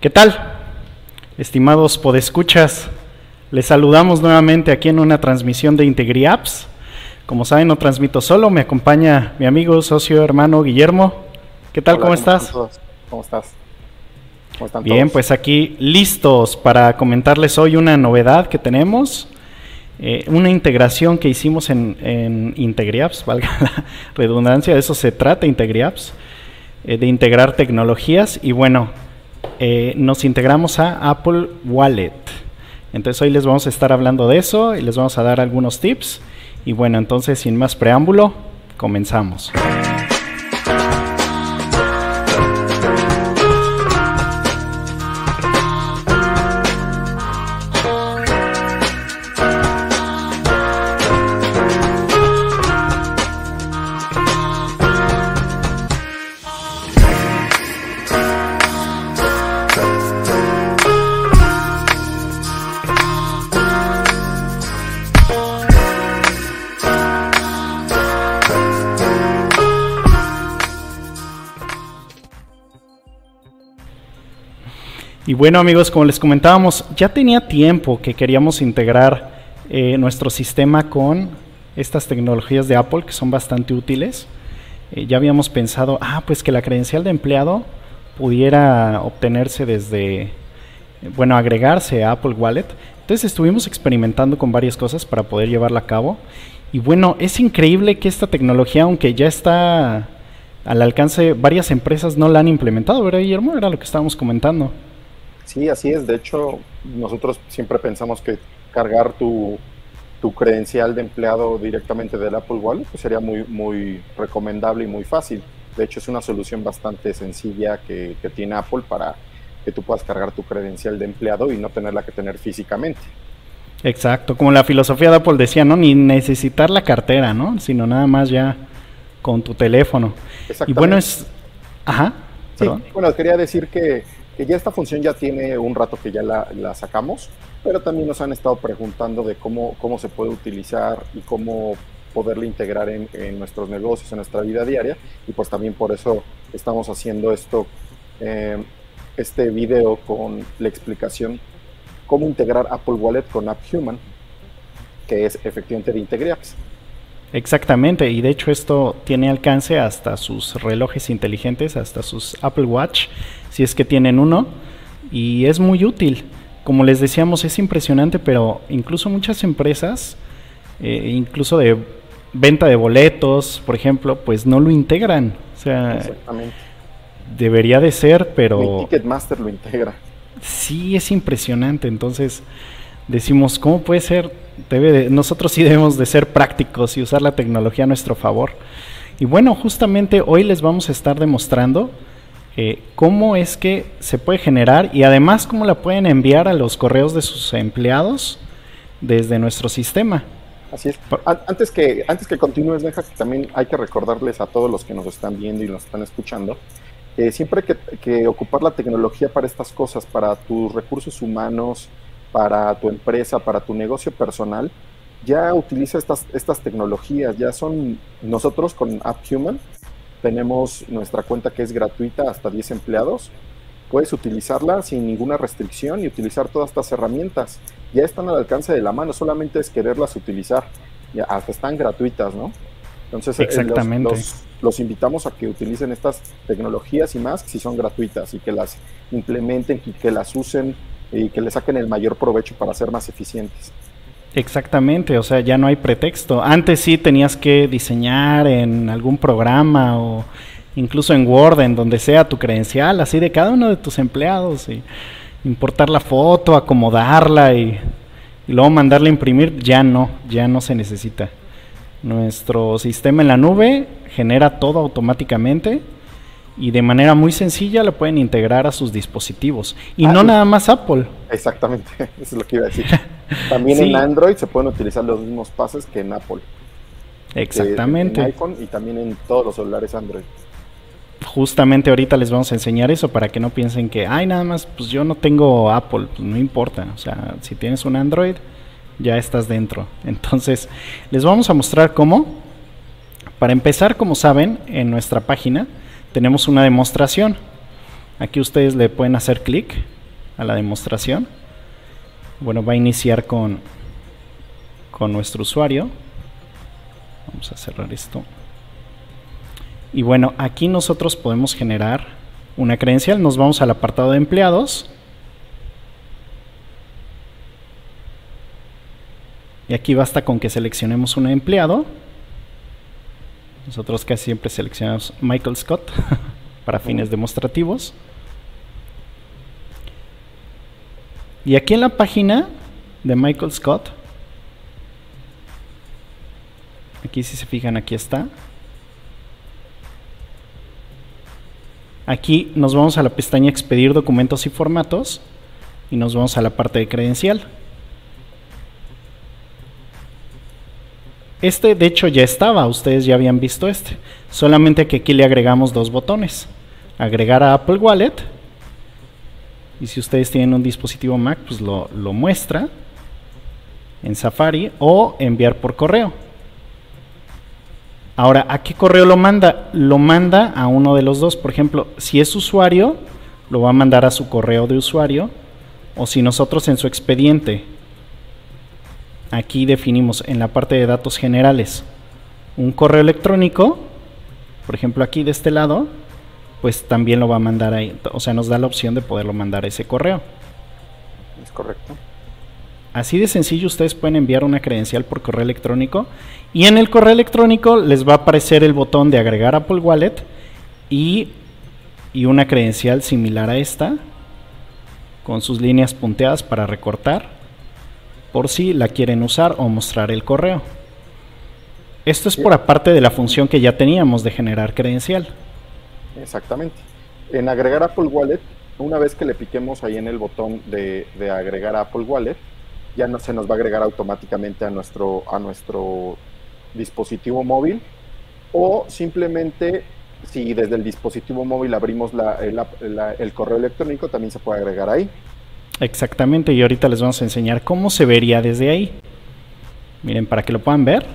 ¿Qué tal? Estimados podescuchas, les saludamos nuevamente aquí en una transmisión de IntegriApps. Como saben, no transmito solo, me acompaña mi amigo, socio, hermano Guillermo. ¿Qué tal? ¿Cómo, estás? ¿Cómo estás? ¿Cómo están Bien, pues aquí listos para comentarles hoy una novedad que tenemos. Eh, una integración que hicimos en, en IntegriApps, valga la redundancia, de eso se trata IntegriApps, eh, de integrar tecnologías. Y bueno, eh, nos integramos a Apple Wallet. Entonces hoy les vamos a estar hablando de eso y les vamos a dar algunos tips. Y bueno, entonces sin más preámbulo, comenzamos. Y bueno amigos, como les comentábamos, ya tenía tiempo que queríamos integrar eh, nuestro sistema con estas tecnologías de Apple que son bastante útiles. Eh, ya habíamos pensado, ah, pues que la credencial de empleado pudiera obtenerse desde, bueno, agregarse a Apple Wallet. Entonces estuvimos experimentando con varias cosas para poder llevarla a cabo. Y bueno, es increíble que esta tecnología, aunque ya está al alcance, varias empresas no la han implementado, ¿verdad, Guillermo? Era lo que estábamos comentando. Sí, así es. De hecho, nosotros siempre pensamos que cargar tu, credencial de empleado directamente del Apple Wallet pues sería muy, muy recomendable y muy fácil. De hecho, es una solución bastante sencilla que, tiene Apple para que tú puedas cargar tu credencial de empleado y no tenerla que tener físicamente. Exacto, como la filosofía de Apple decía, ¿no? Ni necesitar la cartera, ¿no? Sino nada más ya con tu teléfono. Y bueno, es... Ajá. Sí, bueno, quería decir que que ya esta función ya tiene un rato que ya la, sacamos, pero también nos han estado preguntando de cómo, cómo se puede utilizar y cómo poderla integrar en, nuestros negocios, en nuestra vida diaria, y pues también por eso estamos haciendo esto, eh, este video con la explicación cómo integrar Apple Wallet con AppHuman, que es efectivamente de IntegriApps. Exactamente, y de hecho esto tiene alcance hasta sus relojes inteligentes, hasta sus Apple Watch, si es que tienen uno, y es muy útil. Como les decíamos, es impresionante, pero incluso muchas empresas, eh, incluso de venta de boletos, por ejemplo, pues no lo integran. O sea, debería de ser, pero... Ticketmaster lo integra. Sí, es impresionante. Entonces, decimos, ¿cómo puede ser? Debe nosotros sí debemos de ser prácticos y usar la tecnología a nuestro favor. Y bueno, justamente hoy les vamos a estar demostrando eh, cómo es que se puede generar y además cómo la pueden enviar a los correos de sus empleados desde nuestro sistema. Así es. Antes que, antes que continúes, deja que también hay que recordarles a todos los que nos están viendo y nos están escuchando, que siempre hay que, que ocupar la tecnología para estas cosas, para tus recursos humanos, para tu empresa, para tu negocio personal, ya utiliza estas, estas tecnologías, ya son nosotros con AppHuman, tenemos nuestra cuenta que es gratuita hasta 10 empleados, puedes utilizarla sin ninguna restricción y utilizar todas estas herramientas. Ya están al alcance de la mano, solamente es quererlas utilizar, ya hasta están gratuitas, ¿no? Entonces, eh, Exactamente. los, invitamos a que utilicen estas tecnologías y más si son gratuitas y que las implementen y que las usen y que le saquen el mayor provecho para ser más eficientes. Exactamente, o sea, ya no hay pretexto. Antes sí tenías que diseñar en algún programa o incluso en Word, en donde sea tu credencial, así de cada uno de tus empleados y importar la foto, acomodarla y, y luego mandarla a imprimir, ya no, ya no se necesita. Nuestro sistema en la nube genera todo automáticamente y de manera muy sencilla lo pueden integrar a sus dispositivos. Y no nada más Apple. Exactamente, eso es lo que iba a decir. También en Android se pueden utilizar los mismos pases que en Apple. Exactamente. En iPhone y también en todos los celulares Android. Justamente ahorita les vamos a enseñar eso para que no piensen que, ay, nada más, pues yo no tengo Apple, pues no importa. O sea, si tienes un Android, ya estás dentro. Entonces, les vamos a mostrar cómo. Para empezar, como saben, en nuestra página tenemos una demostración. Aquí ustedes le pueden hacer clic a la demostración. Bueno, va a iniciar con, con nuestro usuario. Vamos a cerrar esto. Y bueno, aquí nosotros podemos generar una credencial. Nos vamos al apartado de empleados. Y aquí basta con que seleccionemos un empleado. Nosotros casi siempre seleccionamos Michael Scott para fines demostrativos. Y aquí en la página de Michael Scott, aquí si se fijan, aquí está. Aquí nos vamos a la pestaña Expedir documentos y formatos y nos vamos a la parte de credencial. Este de hecho ya estaba, ustedes ya habían visto este, solamente que aquí le agregamos dos botones. Agregar a Apple Wallet y si ustedes tienen un dispositivo Mac, pues lo, muestra en Safari o enviar por correo. Ahora, ¿a qué correo lo manda? Lo manda a uno de los dos. Por ejemplo, si es usuario, lo va a mandar a su correo de usuario. O si nosotros en su expediente, aquí definimos en la parte de datos generales un correo electrónico, por ejemplo aquí de este lado, pues también lo va a mandar ahí. O sea, nos da la opción de poderlo mandar a ese correo. Es correcto. Así de sencillo ustedes pueden enviar una credencial por correo electrónico y en el correo electrónico les va a aparecer el botón de agregar Apple Wallet y, y una credencial similar a esta con sus líneas punteadas para recortar por si la quieren usar o mostrar el correo. Esto es por aparte de la función que ya teníamos de generar credencial. Exactamente. En agregar Apple Wallet, una vez que le piquemos ahí en el botón de, agregar Apple Wallet, ya no se nos va a agregar automáticamente a nuestro, a nuestro dispositivo móvil o simplemente si desde el dispositivo móvil abrimos el correo electrónico también se puede agregar ahí. Exactamente, y ahorita les vamos a enseñar cómo se vería desde ahí. Miren, para que lo puedan ver.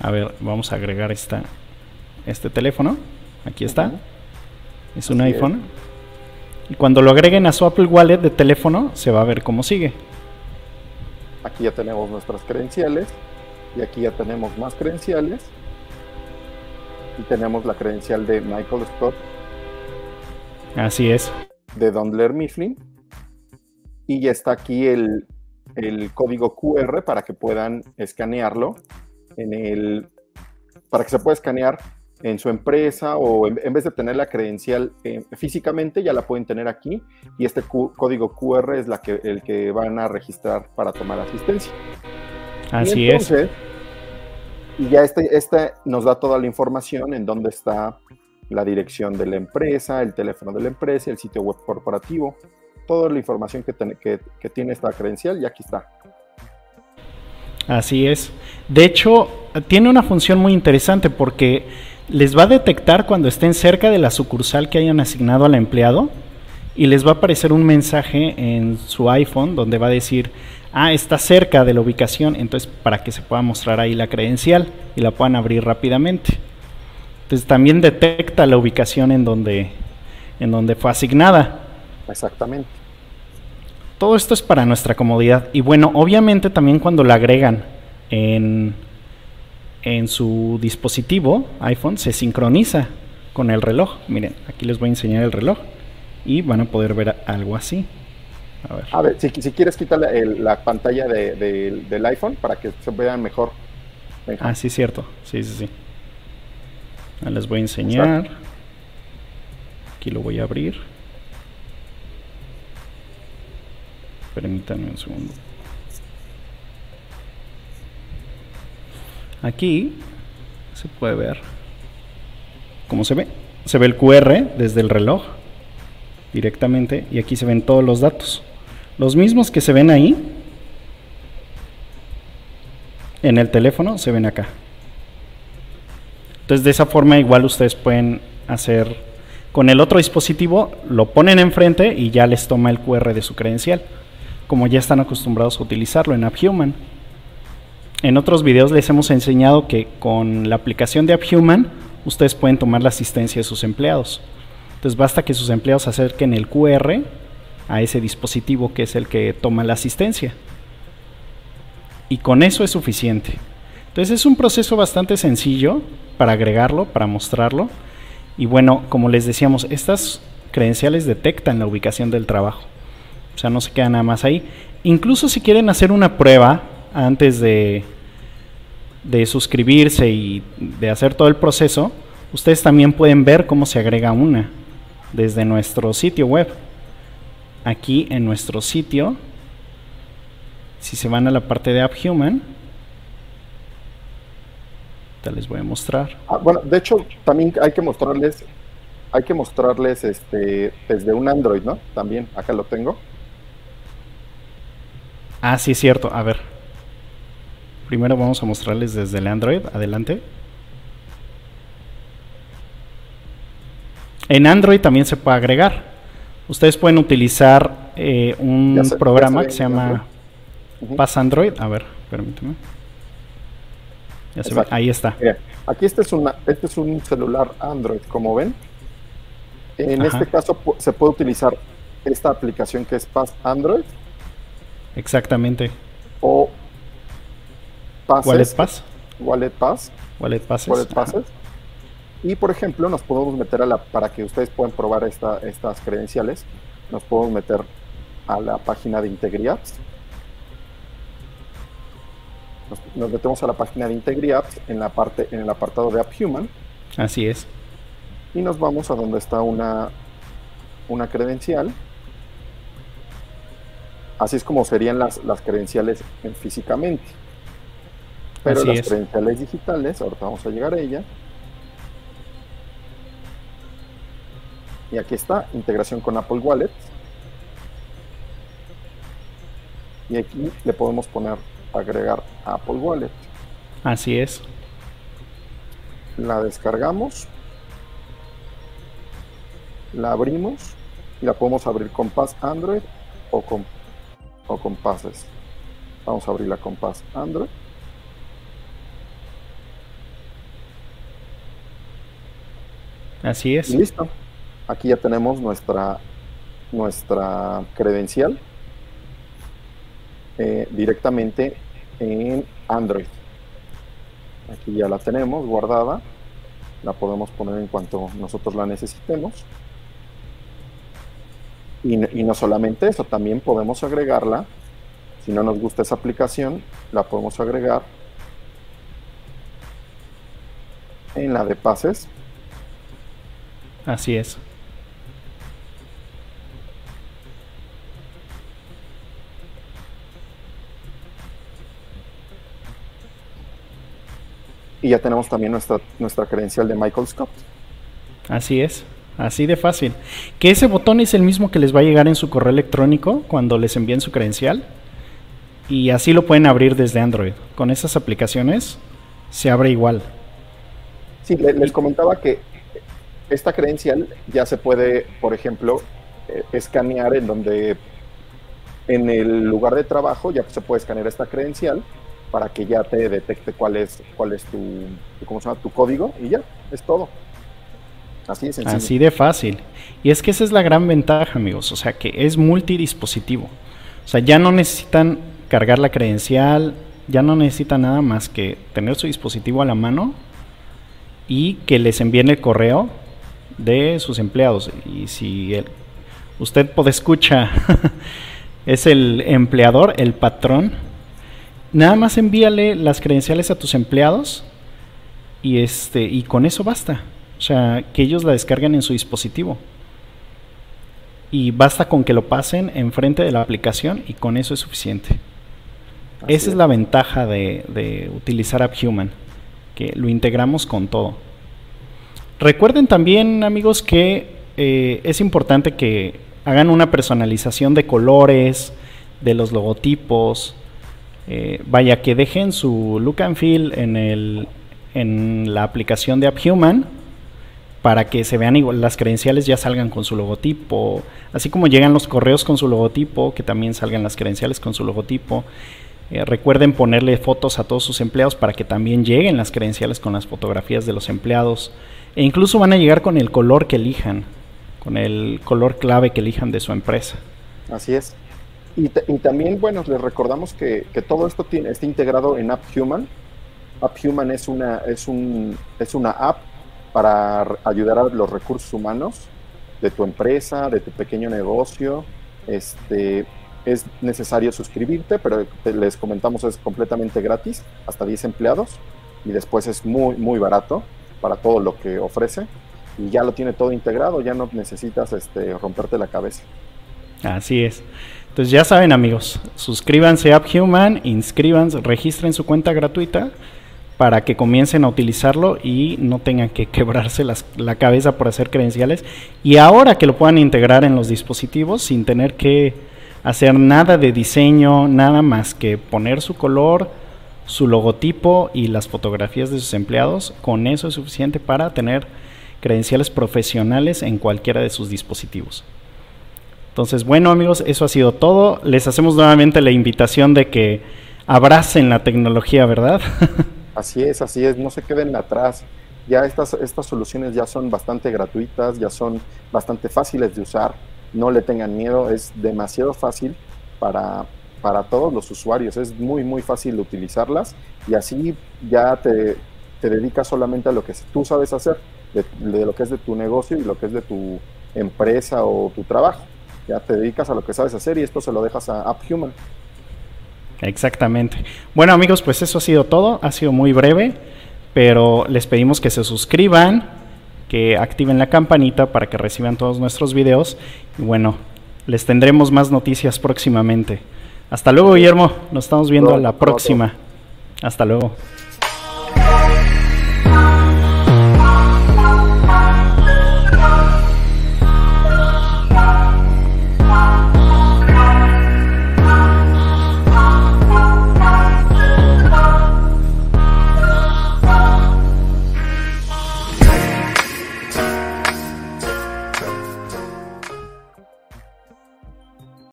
A ver, vamos a agregar esta, este teléfono. Aquí está. Es un iPhone. Y cuando lo agreguen a su Apple Wallet de teléfono, se va a ver cómo sigue. Aquí ya tenemos nuestras credenciales. Y aquí ya tenemos más credenciales. Y tenemos la credencial de Michael Scott. Así es. De Dondler Mifflin. Y ya está aquí el, el código QR para que puedan escanearlo en el para que se pueda escanear en su empresa o en, vez de tener la credencial eh, físicamente, ya la pueden tener aquí y este código QR es la que, el que van a registrar para tomar asistencia. Así es. Y ya este, este nos da toda la información en dónde está la dirección de la empresa, el teléfono de la empresa, el sitio web corporativo, toda la información que, que, tiene esta credencial y aquí está. Así es. De hecho, tiene una función muy interesante porque les va a detectar cuando estén cerca de la sucursal que hayan asignado al empleado y les va a aparecer un mensaje en su iPhone donde va a decir, ah, está cerca de la ubicación, entonces para que se pueda mostrar ahí la credencial y la puedan abrir rápidamente. Entonces también detecta la ubicación en donde, en donde fue asignada. Exactamente. Todo esto es para nuestra comodidad. Y bueno, obviamente también cuando la agregan en en su dispositivo iPhone se sincroniza con el reloj. Miren, aquí les voy a enseñar el reloj y van a poder ver algo así. A ver, si, quieres quitar la, pantalla del iPhone para que se vean mejor. Ah, sí, cierto. Sí, sí, sí. Les voy a enseñar. Aquí lo voy a abrir. Permítanme un segundo. Aquí se puede ver cómo se ve. Se ve el QR desde el reloj directamente y aquí se ven todos los datos. Los mismos que se ven ahí en el teléfono se ven acá. Entonces de esa forma igual ustedes pueden hacer con el otro dispositivo, lo ponen enfrente y ya les toma el QR de su credencial, como ya están acostumbrados a utilizarlo en AppHuman. En otros videos les hemos enseñado que con la aplicación de AppHuman ustedes pueden tomar la asistencia de sus empleados. Entonces basta que sus empleados acerquen el QR a ese dispositivo que es el que toma la asistencia. Y con eso es suficiente. Entonces es un proceso bastante sencillo para agregarlo, para mostrarlo. Y bueno, como les decíamos, estas credenciales detectan la ubicación del trabajo. O sea, no se queda nada más ahí. Incluso si quieren hacer una prueba antes de, de suscribirse y de hacer todo el proceso, ustedes también pueden ver cómo se agrega una desde nuestro sitio web. Aquí en nuestro sitio, si se van a la parte de AppHuman, les voy a mostrar. Ah, bueno, de hecho, también hay que mostrarles, hay que mostrarles este desde un Android, ¿no? También, acá lo tengo. Ah, sí, es cierto. A ver. Primero vamos a mostrarles desde el Android. Adelante. En Android también se puede agregar. Ustedes pueden utilizar eh, un programa que se llama Pass Android. A ver, permíteme. Ya se ve. Ahí está. aquí este es, una, este es un celular Android, como ven. En este caso se puede utilizar esta aplicación que es Pass Android. Exactamente. O Wallet Pass. Wallet Pass. Wallet Passes. Wallet Passes. Y por ejemplo, nos podemos meter a la, para que ustedes puedan probar esta, estas credenciales, nos podemos meter a la página de IntegriApps. Nos, metemos a la página de IntegriApps en la parte, en el apartado de AppHuman. Así es. Y nos vamos a donde está una, una credencial. Así es como serían las, las credenciales físicamente. Pero las credenciales digitales, ahorita vamos a llegar a ella Y aquí está, integración con Apple Wallet. Y aquí le podemos poner agregar Apple Wallet. Así es. La descargamos. La abrimos y la podemos abrir con Pass Android o con, o con Passes. Vamos a abrirla con Pass Android. Así es. listo. Aquí ya tenemos nuestra, nuestra credencial eh, directamente en Android. Aquí ya la tenemos guardada. La podemos poner en cuanto nosotros la necesitemos. Y, y, no solamente eso, también podemos agregarla. Si no nos gusta esa aplicación, la podemos agregar en la de pases. Así es. y ya tenemos también nuestra, nuestra credencial de Michael Scott. Así es, así de fácil. Que ese botón es el mismo que les va a llegar en su correo electrónico cuando les envíen su credencial. Y así lo pueden abrir desde Android. Con esas aplicaciones se abre igual. Sí, les comentaba que esta credencial ya se puede, por ejemplo, eh, escanear en donde en el lugar de trabajo ya se puede escanear esta credencial para que ya te detecte cuál es, cuál es tu, ¿cómo se llama? tu código y ya, es todo. Así de fácil. Y es que esa es la gran ventaja, amigos. O sea, que es multidispositivo. O sea, ya no necesitan cargar la credencial, ya no necesitan nada más que tener su dispositivo a la mano y que les envíen el correo de sus empleados. Y si el, usted puede escuchar es el empleador, el patrón, Nada más envíale las credenciales a tus empleados y este y con eso basta. O sea, que ellos la descarguen en su dispositivo. Y basta con que lo pasen enfrente de la aplicación y con eso es suficiente. Esa es. la ventaja de, utilizar AppHuman, que lo integramos con todo. Recuerden también, amigos, que eh, es importante que hagan una personalización de colores, de los logotipos, eh, vaya, que dejen su look and feel en, el, en la aplicación de AppHuman para que se vean igual, las credenciales ya salgan con su logotipo, así como llegan los correos con su logotipo, que también salgan las credenciales con su logotipo. Eh, recuerden ponerle fotos a todos sus empleados para que también lleguen las credenciales con las fotografías de los empleados. E incluso van a llegar con el color que elijan. con el color clave que elijan de su empresa. Así es. Y, también, bueno, les recordamos que, todo esto tiene, está integrado en AppHuman. AppHuman es una, es, un, es una app para ayudar a los recursos humanos de tu empresa, de tu pequeño negocio. Este, es necesario suscribirte, pero les comentamos es completamente gratis, hasta 10 empleados, y después es muy, muy barato para todo lo que ofrece, y ya lo tiene todo integrado, ya no necesitas este, romperte la cabeza. Así es. Entonces ya saben amigos, suscríbanse a AppHuman, inscríbanse, registren su cuenta gratuita para que comiencen a utilizarlo y no tengan que quebrarse la cabeza por hacer credenciales. Y ahora que lo puedan integrar en los dispositivos sin tener que hacer nada de diseño, nada más que poner su color, su logotipo y las fotografías de sus empleados, con eso es suficiente para tener credenciales profesionales en cualquiera de sus dispositivos. Entonces, bueno amigos, eso ha sido todo. Les hacemos nuevamente la invitación de que abracen la tecnología, ¿verdad? así es, así es, no se queden atrás. Ya estas, estas soluciones ya son bastante gratuitas, ya son bastante fáciles de usar no le tengan miedo, es demasiado fácil para, para todos los usuarios, es muy, muy fácil utilizarlas y así ya te, te dedicas solamente a lo que tú sabes hacer, de, lo que es de tu negocio y lo que es de tu empresa o tu trabajo. Ya te dedicas a lo que sabes hacer y esto se lo dejas a AppHuman. Exactamente. Bueno amigos, pues eso ha sido todo, ha sido muy breve, pero les pedimos que se suscriban, que activen la campanita para que reciban todos nuestros videos. Y bueno, les tendremos más noticias próximamente. Hasta luego, Guillermo. Nos estamos viendo a la próxima. Hasta luego.